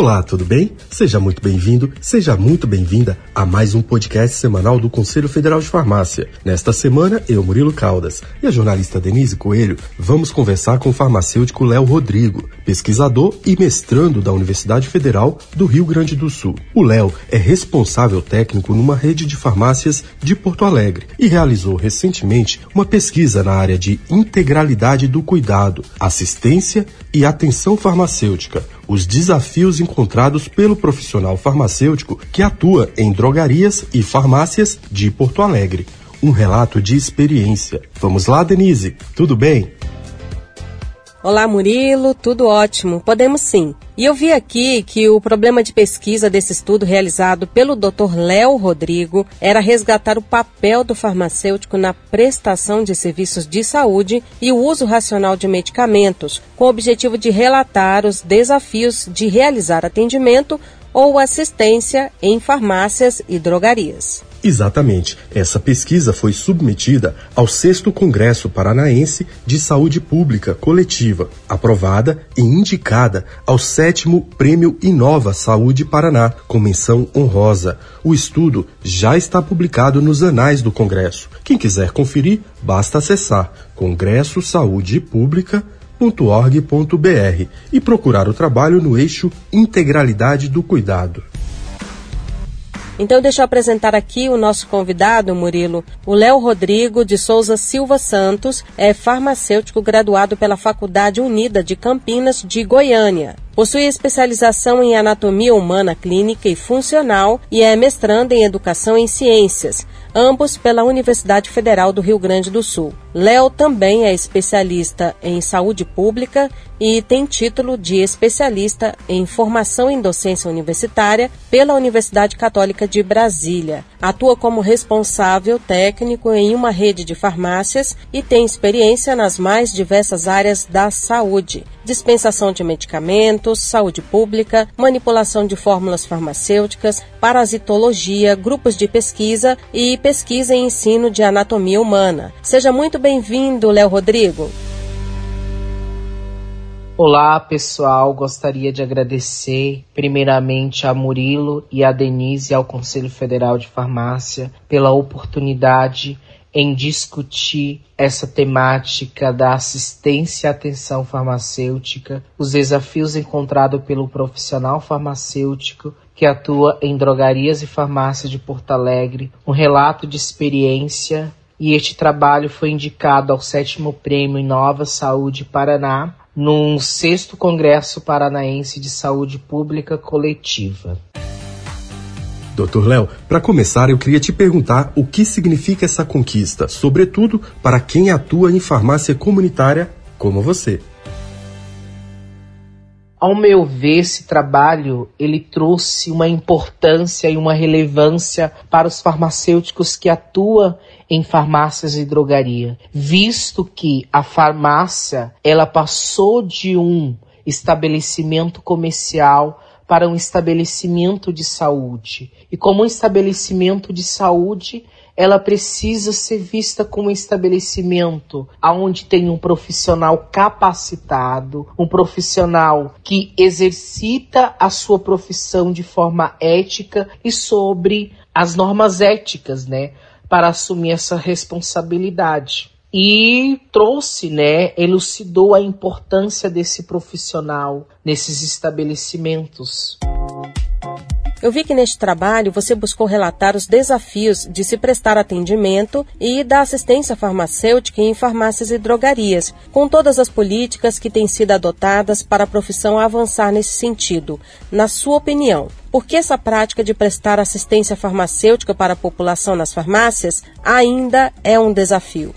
Olá, tudo bem? Seja muito bem-vindo, seja muito bem-vinda a mais um podcast semanal do Conselho Federal de Farmácia. Nesta semana, eu, Murilo Caldas, e a jornalista Denise Coelho, vamos conversar com o farmacêutico Léo Rodrigo, pesquisador e mestrando da Universidade Federal do Rio Grande do Sul. O Léo é responsável técnico numa rede de farmácias de Porto Alegre e realizou recentemente uma pesquisa na área de integralidade do cuidado, assistência e atenção farmacêutica, os desafios encontrados pelo profissional farmacêutico que atua em drogarias e farmácias de Porto Alegre. Um relato de experiência. Vamos lá, Denise, tudo bem? Olá, Murilo, tudo ótimo. Podemos sim. E eu vi aqui que o problema de pesquisa desse estudo realizado pelo Dr. Léo Rodrigo era resgatar o papel do farmacêutico na prestação de serviços de saúde e o uso racional de medicamentos, com o objetivo de relatar os desafios de realizar atendimento ou assistência em farmácias e drogarias. Exatamente. Essa pesquisa foi submetida ao 6 Congresso Paranaense de Saúde Pública Coletiva, aprovada e indicada ao 7 Prêmio Inova Saúde Paraná, com menção honrosa. O estudo já está publicado nos anais do Congresso. Quem quiser conferir, basta acessar Congresso Saúde Pública .org.br e procurar o trabalho no eixo Integralidade do Cuidado. Então, deixa eu apresentar aqui o nosso convidado, Murilo. O Léo Rodrigo de Souza Silva Santos é farmacêutico graduado pela Faculdade Unida de Campinas de Goiânia. Possui especialização em anatomia humana clínica e funcional e é mestrando em educação em ciências, ambos pela Universidade Federal do Rio Grande do Sul. Léo também é especialista em saúde pública e tem título de especialista em formação em docência universitária pela Universidade Católica de Brasília. Atua como responsável técnico em uma rede de farmácias e tem experiência nas mais diversas áreas da saúde: dispensação de medicamentos, saúde pública, manipulação de fórmulas farmacêuticas, parasitologia, grupos de pesquisa e pesquisa e ensino de anatomia humana. Seja muito bem-vindo, Léo Rodrigo. Olá, pessoal. Gostaria de agradecer primeiramente a Murilo e a Denise ao Conselho Federal de Farmácia pela oportunidade em discutir essa temática da assistência e atenção farmacêutica, os desafios encontrados pelo profissional farmacêutico que atua em drogarias e farmácias de Porto Alegre, um relato de experiência e este trabalho foi indicado ao sétimo prêmio Inova Saúde Paraná num sexto Congresso Paranaense de Saúde Pública Coletiva. Doutor Léo, para começar, eu queria te perguntar o que significa essa conquista, sobretudo para quem atua em farmácia comunitária como você. Ao meu ver, esse trabalho ele trouxe uma importância e uma relevância para os farmacêuticos que atuam em farmácias e drogaria, visto que a farmácia ela passou de um estabelecimento comercial para um estabelecimento de saúde. E como um estabelecimento de saúde, ela precisa ser vista como um estabelecimento onde tem um profissional capacitado, um profissional que exercita a sua profissão de forma ética e sobre as normas éticas, né, para assumir essa responsabilidade e trouxe, né, elucidou a importância desse profissional nesses estabelecimentos. Eu vi que neste trabalho você buscou relatar os desafios de se prestar atendimento e da assistência farmacêutica em farmácias e drogarias, com todas as políticas que têm sido adotadas para a profissão avançar nesse sentido. Na sua opinião, por que essa prática de prestar assistência farmacêutica para a população nas farmácias ainda é um desafio?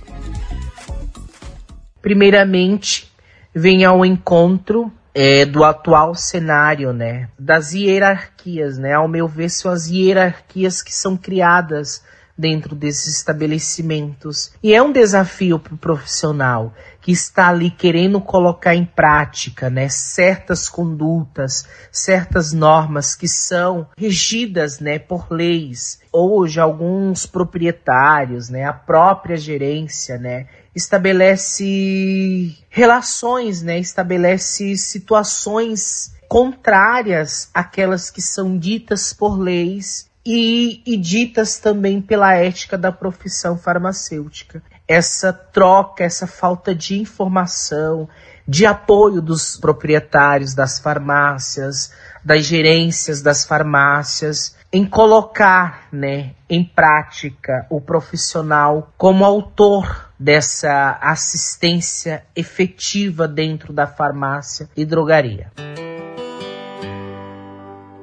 Primeiramente, vem ao encontro é, do atual cenário, né, das hierarquias, né, ao meu ver são as hierarquias que são criadas dentro desses estabelecimentos e é um desafio para o profissional que está ali querendo colocar em prática, né, certas condutas, certas normas que são regidas, né, por leis. Hoje alguns proprietários, né, a própria gerência, né, estabelece relações, né, estabelece situações contrárias àquelas que são ditas por leis e, e, ditas também pela ética da profissão farmacêutica. Essa troca, essa falta de informação, de apoio dos proprietários das farmácias, das gerências das farmácias, em colocar né, em prática o profissional como autor dessa assistência efetiva dentro da farmácia e drogaria.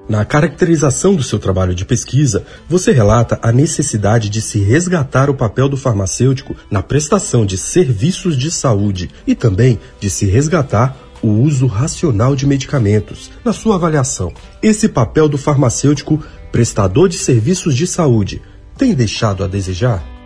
Na caracterização do seu trabalho de pesquisa, você relata a necessidade de se resgatar o papel do farmacêutico na prestação de serviços de saúde e também de se resgatar o uso racional de medicamentos. Na sua avaliação, esse papel do farmacêutico prestador de serviços de saúde tem deixado a desejar?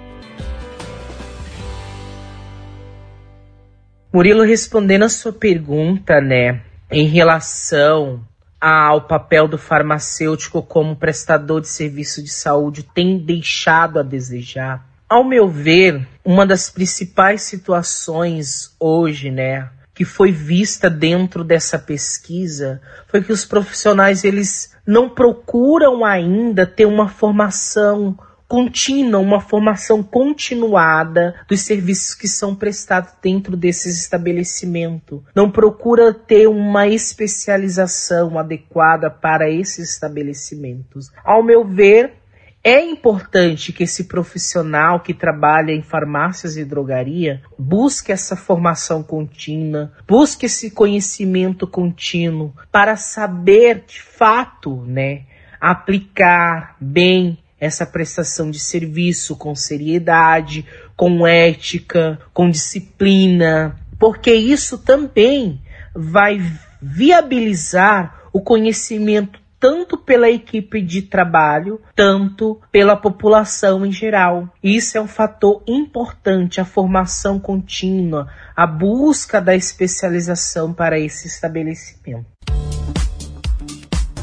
Murilo, respondendo a sua pergunta, né, em relação ao papel do farmacêutico como prestador de serviço de saúde tem deixado a desejar. Ao meu ver, uma das principais situações hoje, né, que foi vista dentro dessa pesquisa foi que os profissionais eles não procuram ainda ter uma formação contínua, uma formação continuada dos serviços que são prestados dentro desses estabelecimentos. Não procura ter uma especialização adequada para esses estabelecimentos. Ao meu ver, é importante que esse profissional que trabalha em farmácias e drogaria busque essa formação contínua, busque esse conhecimento contínuo para saber de fato, né, aplicar bem essa prestação de serviço com seriedade, com ética, com disciplina, porque isso também vai viabilizar o conhecimento tanto pela equipe de trabalho, tanto pela população em geral. Isso é um fator importante, a formação contínua, a busca da especialização para esse estabelecimento.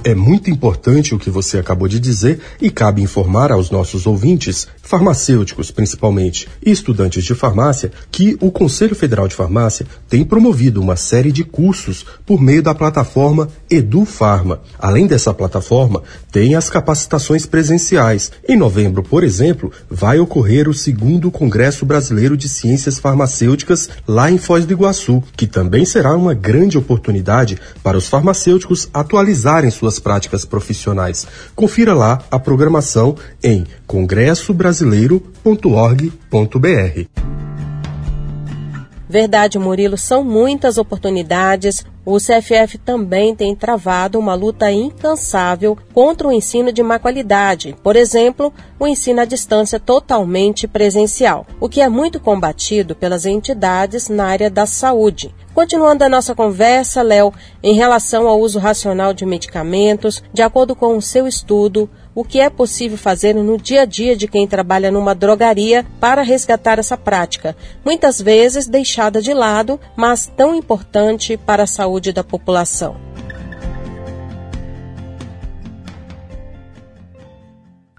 É muito importante o que você acabou de dizer e cabe informar aos nossos ouvintes, farmacêuticos principalmente, e estudantes de farmácia, que o Conselho Federal de Farmácia tem promovido uma série de cursos por meio da plataforma EduFarma. Além dessa plataforma, tem as capacitações presenciais. Em novembro, por exemplo, vai ocorrer o segundo Congresso Brasileiro de Ciências Farmacêuticas lá em Foz do Iguaçu, que também será uma grande oportunidade para os farmacêuticos atualizarem suas práticas profissionais. Confira lá a programação em congressobrasileiro.org.br. Verdade, Murilo, são muitas oportunidades. O CFF também tem travado uma luta incansável contra o ensino de má qualidade, por exemplo, o ensino à distância totalmente presencial, o que é muito combatido pelas entidades na área da saúde. Continuando a nossa conversa, Léo, em relação ao uso racional de medicamentos, de acordo com o seu estudo, o que é possível fazer no dia a dia de quem trabalha numa drogaria para resgatar essa prática, muitas vezes deixada de lado, mas tão importante para a saúde da população.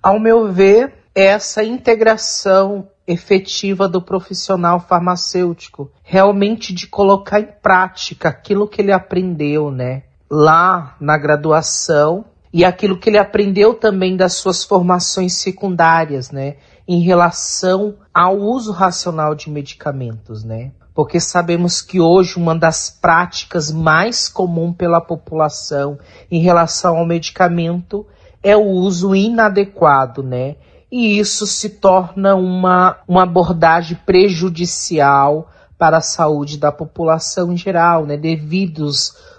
Ao meu ver, essa integração efetiva do profissional farmacêutico, realmente de colocar em prática aquilo que ele aprendeu, né? Lá na graduação e aquilo que ele aprendeu também das suas formações secundárias, né? Em relação ao uso racional de medicamentos, né? Porque sabemos que hoje uma das práticas mais comum pela população em relação ao medicamento é o uso inadequado, né? e isso se torna uma, uma abordagem prejudicial para a saúde da população em geral, né, devido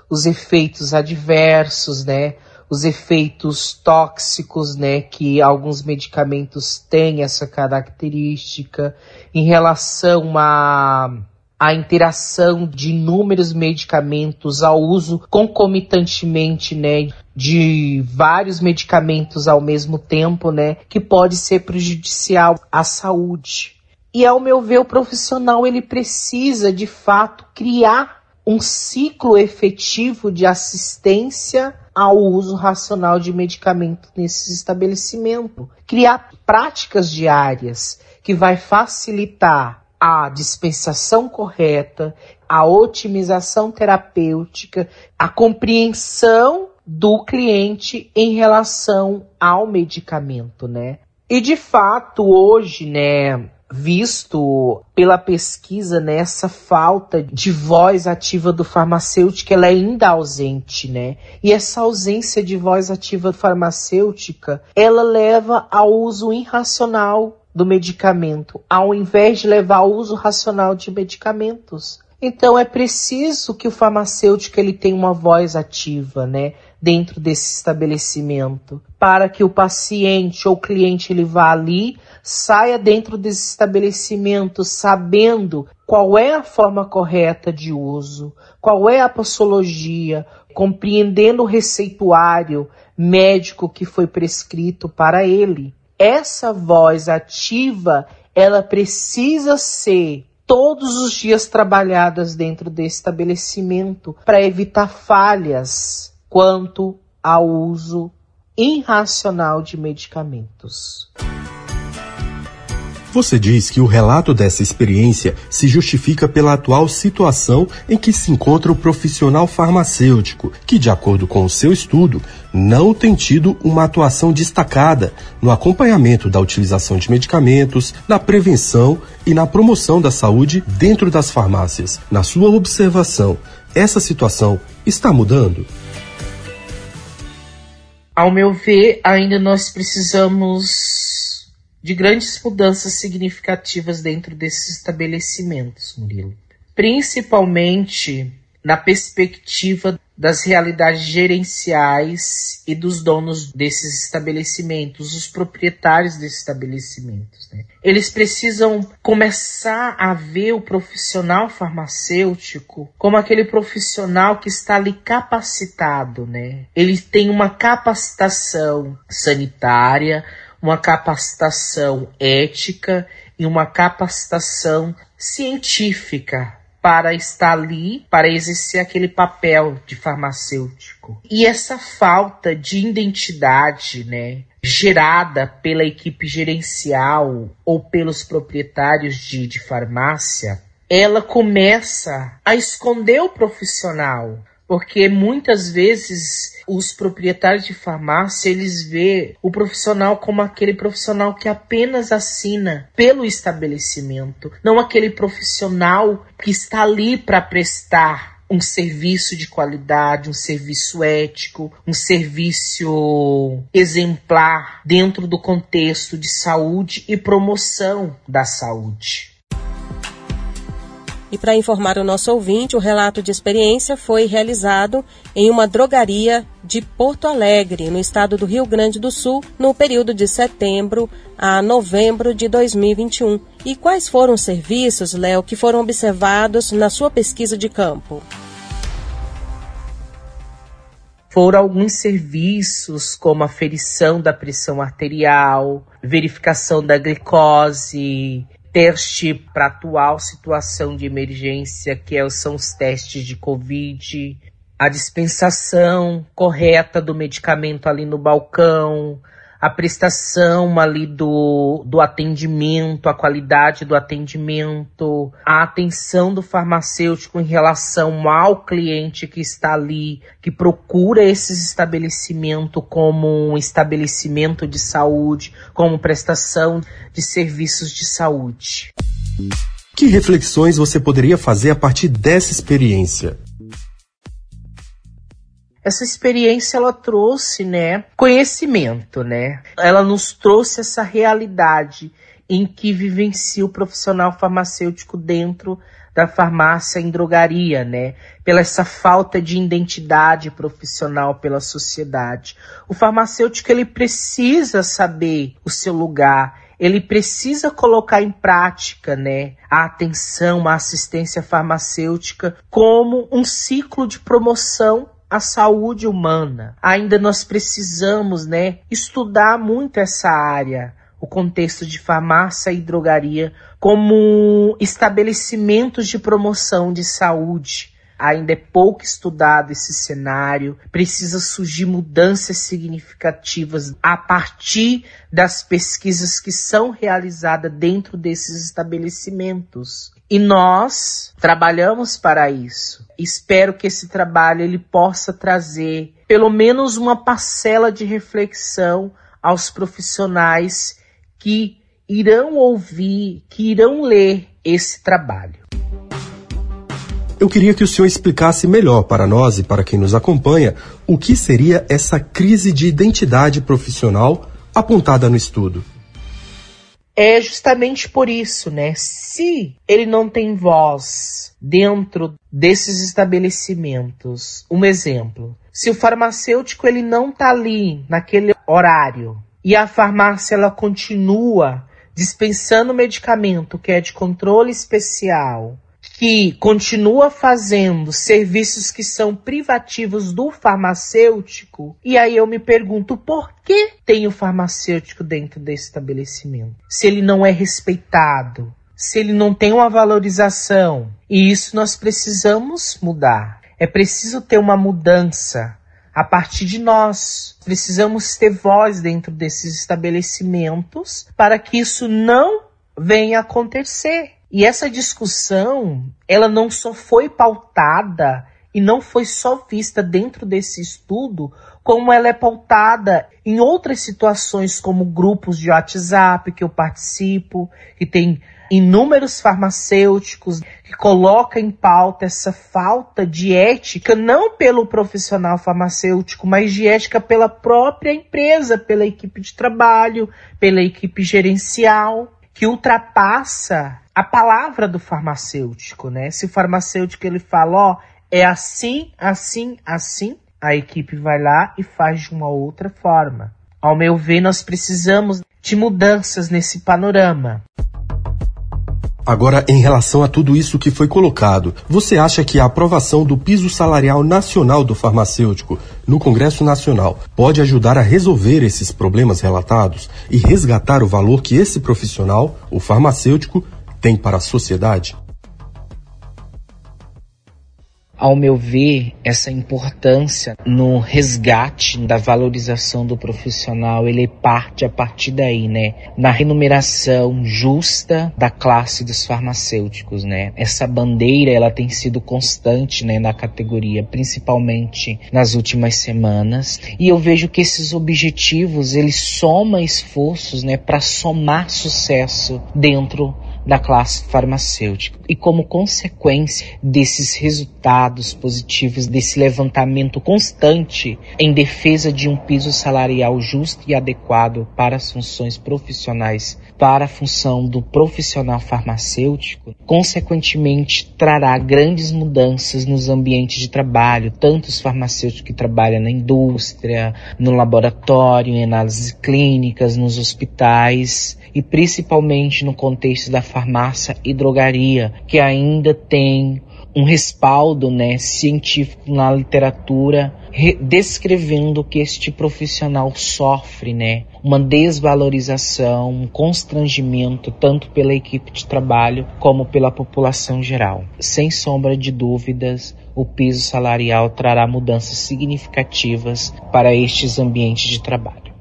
os efeitos adversos, né, os efeitos tóxicos, né, que alguns medicamentos têm essa característica em relação a a interação de inúmeros medicamentos, ao uso concomitantemente, né, de vários medicamentos ao mesmo tempo, né, que pode ser prejudicial à saúde. E ao meu ver, o profissional ele precisa de fato criar um ciclo efetivo de assistência ao uso racional de medicamento nesse estabelecimento. Criar práticas diárias que vai facilitar a dispensação correta, a otimização terapêutica, a compreensão do cliente em relação ao medicamento, né? E de fato, hoje, né, visto pela pesquisa nessa né, falta de voz ativa do farmacêutico, ela é ainda ausente, né? E essa ausência de voz ativa farmacêutica, ela leva ao uso irracional do medicamento, ao invés de levar ao uso racional de medicamentos. Então é preciso que o farmacêutico ele tenha uma voz ativa, né? dentro desse estabelecimento, para que o paciente ou cliente ele vá ali, saia dentro desse estabelecimento sabendo qual é a forma correta de uso, qual é a posologia, compreendendo o receituário médico que foi prescrito para ele. Essa voz ativa, ela precisa ser todos os dias trabalhadas dentro desse estabelecimento para evitar falhas quanto ao uso irracional de medicamentos. Você diz que o relato dessa experiência se justifica pela atual situação em que se encontra o profissional farmacêutico, que, de acordo com o seu estudo, não tem tido uma atuação destacada no acompanhamento da utilização de medicamentos, na prevenção e na promoção da saúde dentro das farmácias. Na sua observação, essa situação está mudando? Ao meu ver, ainda nós precisamos de grandes mudanças significativas dentro desses estabelecimentos, Murilo. Principalmente na perspectiva das realidades gerenciais e dos donos desses estabelecimentos, os proprietários desses estabelecimentos. Né? Eles precisam começar a ver o profissional farmacêutico como aquele profissional que está ali capacitado, né? Ele tem uma capacitação sanitária, uma capacitação ética e uma capacitação científica para estar ali, para exercer aquele papel de farmacêutico. E essa falta de identidade, né, gerada pela equipe gerencial ou pelos proprietários de, de farmácia, ela começa a esconder o profissional, porque muitas vezes os proprietários de farmácia, eles vê o profissional como aquele profissional que apenas assina pelo estabelecimento, não aquele profissional que está ali para prestar um serviço de qualidade, um serviço ético, um serviço exemplar dentro do contexto de saúde e promoção da saúde. E para informar o nosso ouvinte, o relato de experiência foi realizado em uma drogaria de Porto Alegre, no estado do Rio Grande do Sul, no período de setembro a novembro de 2021. E quais foram os serviços, Léo, que foram observados na sua pesquisa de campo? Foram alguns serviços, como aferição da pressão arterial, verificação da glicose, teste para atual situação de emergência, que é são os testes de Covid, a dispensação correta do medicamento ali no balcão, a prestação ali do, do atendimento, a qualidade do atendimento, a atenção do farmacêutico em relação ao cliente que está ali, que procura esse estabelecimento como um estabelecimento de saúde, como prestação de serviços de saúde. Que reflexões você poderia fazer a partir dessa experiência? Essa experiência ela trouxe, né, conhecimento, né? Ela nos trouxe essa realidade em que vivencia o profissional farmacêutico dentro da farmácia em drogaria, né? Pela essa falta de identidade profissional pela sociedade. O farmacêutico ele precisa saber o seu lugar, ele precisa colocar em prática, né, a atenção, a assistência farmacêutica como um ciclo de promoção a saúde humana. Ainda nós precisamos, né, estudar muito essa área, o contexto de farmácia e drogaria como estabelecimentos de promoção de saúde. Ainda é pouco estudado esse cenário, precisa surgir mudanças significativas a partir das pesquisas que são realizadas dentro desses estabelecimentos. E nós trabalhamos para isso. Espero que esse trabalho ele possa trazer pelo menos uma parcela de reflexão aos profissionais que irão ouvir, que irão ler esse trabalho. Eu queria que o senhor explicasse melhor para nós e para quem nos acompanha o que seria essa crise de identidade profissional apontada no estudo. É justamente por isso, né? Se ele não tem voz dentro desses estabelecimentos, um exemplo, se o farmacêutico ele não está ali naquele horário e a farmácia ela continua dispensando medicamento que é de controle especial, que continua fazendo serviços que são privativos do farmacêutico, e aí eu me pergunto por que tem o farmacêutico dentro desse estabelecimento? Se ele não é respeitado, se ele não tem uma valorização, e isso nós precisamos mudar. É preciso ter uma mudança a partir de nós. Precisamos ter voz dentro desses estabelecimentos para que isso não venha acontecer. E essa discussão, ela não só foi pautada e não foi só vista dentro desse estudo, como ela é pautada em outras situações, como grupos de WhatsApp que eu participo, que tem inúmeros farmacêuticos que colocam em pauta essa falta de ética, não pelo profissional farmacêutico, mas de ética pela própria empresa, pela equipe de trabalho, pela equipe gerencial, que ultrapassa a palavra do farmacêutico, né? Se o farmacêutico ele fala, ó, é assim, assim, assim, a equipe vai lá e faz de uma outra forma. Ao meu ver, nós precisamos de mudanças nesse panorama. Agora, em relação a tudo isso que foi colocado, você acha que a aprovação do piso salarial nacional do farmacêutico no Congresso Nacional pode ajudar a resolver esses problemas relatados e resgatar o valor que esse profissional, o farmacêutico, tem para a sociedade? Ao meu ver, essa importância no resgate da valorização do profissional, ele parte a partir daí, né? Na remuneração justa da classe dos farmacêuticos, né? Essa bandeira, ela tem sido constante, né, na categoria, principalmente nas últimas semanas, e eu vejo que esses objetivos, eles somam esforços, né, para somar sucesso dentro da classe farmacêutica. E como consequência desses resultados positivos, desse levantamento constante em defesa de um piso salarial justo e adequado para as funções profissionais, para a função do profissional farmacêutico, consequentemente trará grandes mudanças nos ambientes de trabalho, tanto os farmacêuticos que trabalham na indústria, no laboratório, em análises clínicas, nos hospitais, e principalmente no contexto da farmácia e drogaria, que ainda tem um respaldo né, científico na literatura descrevendo que este profissional sofre, né, uma desvalorização, um constrangimento tanto pela equipe de trabalho como pela população geral. Sem sombra de dúvidas, o piso salarial trará mudanças significativas para estes ambientes de trabalho.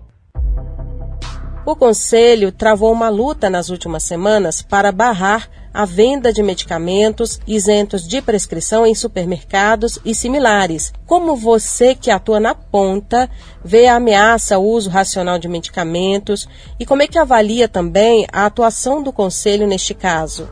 O Conselho travou uma luta nas últimas semanas para barrar a venda de medicamentos isentos de prescrição em supermercados e similares. Como você que atua na ponta vê a ameaça ao uso racional de medicamentos e como é que avalia também a atuação do Conselho neste caso?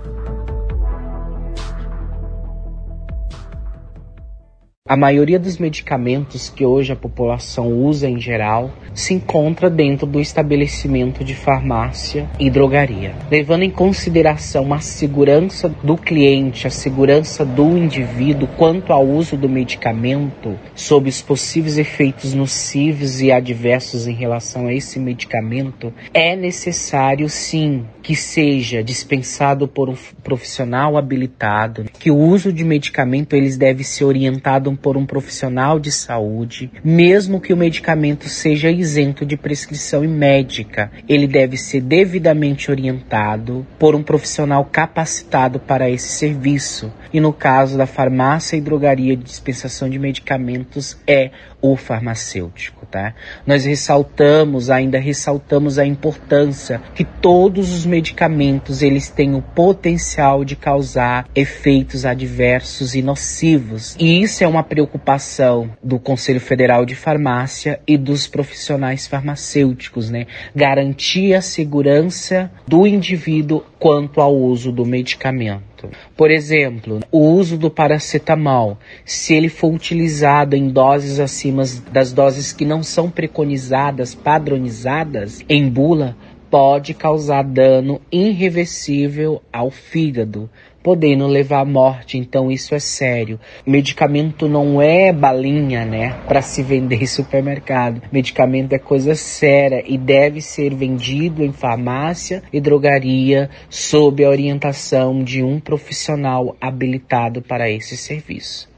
A maioria dos medicamentos que hoje a população usa em geral se encontra dentro do estabelecimento de farmácia e drogaria. Levando em consideração a segurança do cliente, a segurança do indivíduo quanto ao uso do medicamento, sob os possíveis efeitos nocivos e adversos em relação a esse medicamento, é necessário sim que seja dispensado por um profissional habilitado, que o uso de medicamento eles deve ser orientado por um profissional de saúde, mesmo que o medicamento seja isento de prescrição médica. Ele deve ser devidamente orientado por um profissional capacitado para esse serviço. E no caso da farmácia e drogaria de dispensação de medicamentos, é o farmacêutico, tá? Nós ressaltamos, ainda ressaltamos a importância que todos os medicamentos eles têm o potencial de causar efeitos adversos e nocivos. E isso é uma preocupação do Conselho Federal de Farmácia e dos profissionais farmacêuticos, né? Garantir a segurança do indivíduo quanto ao uso do medicamento. Por exemplo, o uso do paracetamol, se ele for utilizado em doses acima das doses que não são preconizadas, padronizadas em bula, pode causar dano irreversível ao fígado, podendo levar à morte. Então isso é sério. Medicamento não é balinha, né, para se vender em supermercado. Medicamento é coisa séria e deve ser vendido em farmácia e drogaria sob a orientação de um profissional habilitado para esse serviço.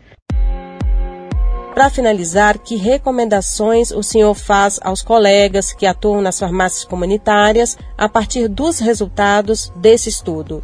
Para finalizar, que recomendações o senhor faz aos colegas que atuam nas farmácias comunitárias a partir dos resultados desse estudo?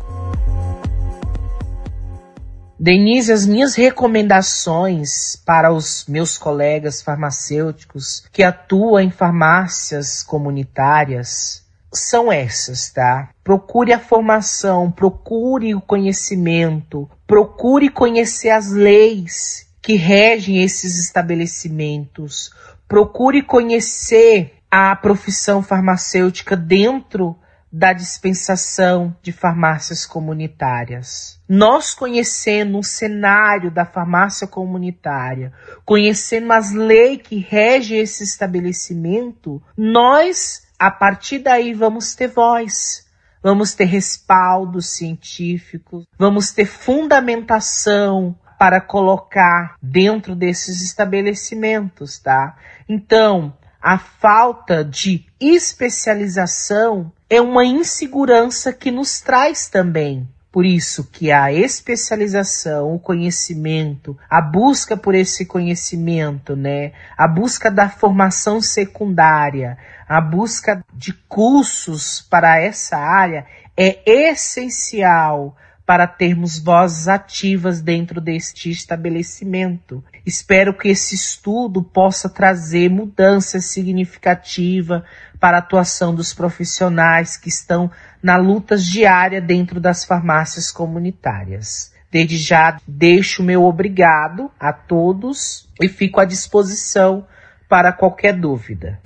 Denise, as minhas recomendações para os meus colegas farmacêuticos que atuam em farmácias comunitárias são essas, tá? Procure a formação, procure o conhecimento, procure conhecer as leis que regem esses estabelecimentos. Procure conhecer a profissão farmacêutica dentro da dispensação de farmácias comunitárias. Nós conhecendo o cenário da farmácia comunitária, conhecendo as leis que regem esse estabelecimento, nós, a partir daí, vamos ter voz. Vamos ter respaldo científico, vamos ter fundamentação para colocar dentro desses estabelecimentos, tá? Então, a falta de especialização é uma insegurança que nos traz também. Por isso que a especialização, o conhecimento, a busca por esse conhecimento, né? A busca da formação secundária, a busca de cursos para essa área é essencial para termos vozes ativas dentro deste estabelecimento. Espero que esse estudo possa trazer mudança significativa para a atuação dos profissionais que estão na luta diária dentro das farmácias comunitárias. Desde já deixo meu obrigado a todos e fico à disposição para qualquer dúvida.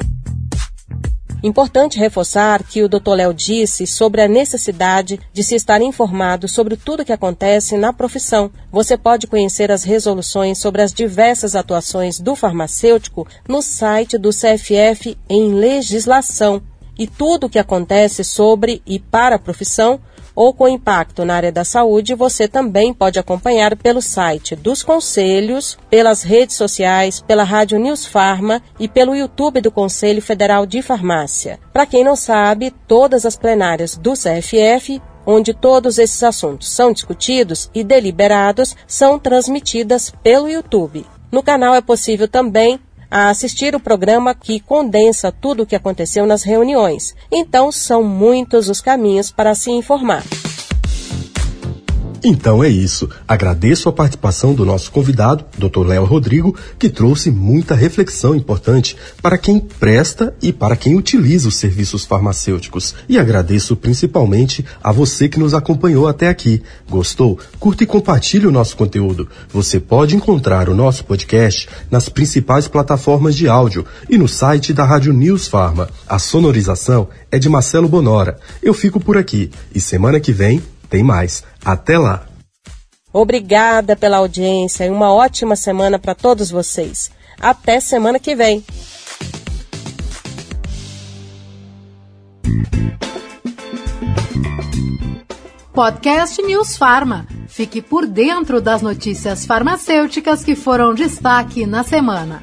Importante reforçar que o Dr. Léo disse sobre a necessidade de se estar informado sobre tudo o que acontece na profissão. Você pode conhecer as resoluções sobre as diversas atuações do farmacêutico no site do CFF em legislação e tudo o que acontece sobre e para a profissão ou com impacto na área da saúde, você também pode acompanhar pelo site dos conselhos, pelas redes sociais, pela Rádio News Farma e pelo YouTube do Conselho Federal de Farmácia. Para quem não sabe, todas as plenárias do CFF onde todos esses assuntos são discutidos e deliberados, são transmitidas pelo YouTube. No canal é possível também a assistir o programa que condensa tudo o que aconteceu nas reuniões. Então, são muitos os caminhos para se informar. Então é isso. Agradeço a participação do nosso convidado, Dr. Léo Rodrigo, que trouxe muita reflexão importante para quem presta e para quem utiliza os serviços farmacêuticos. E agradeço principalmente a você que nos acompanhou até aqui. Gostou? Curta e compartilhe o nosso conteúdo. Você pode encontrar o nosso podcast nas principais plataformas de áudio e no site da Rádio News Farma. A sonorização é de Marcelo Bonora. Eu fico por aqui e semana que vem tem mais. Até lá! Obrigada pela audiência e uma ótima semana para todos vocês. Até semana que vem. Podcast News Farma. Fique por dentro das notícias farmacêuticas que foram destaque na semana.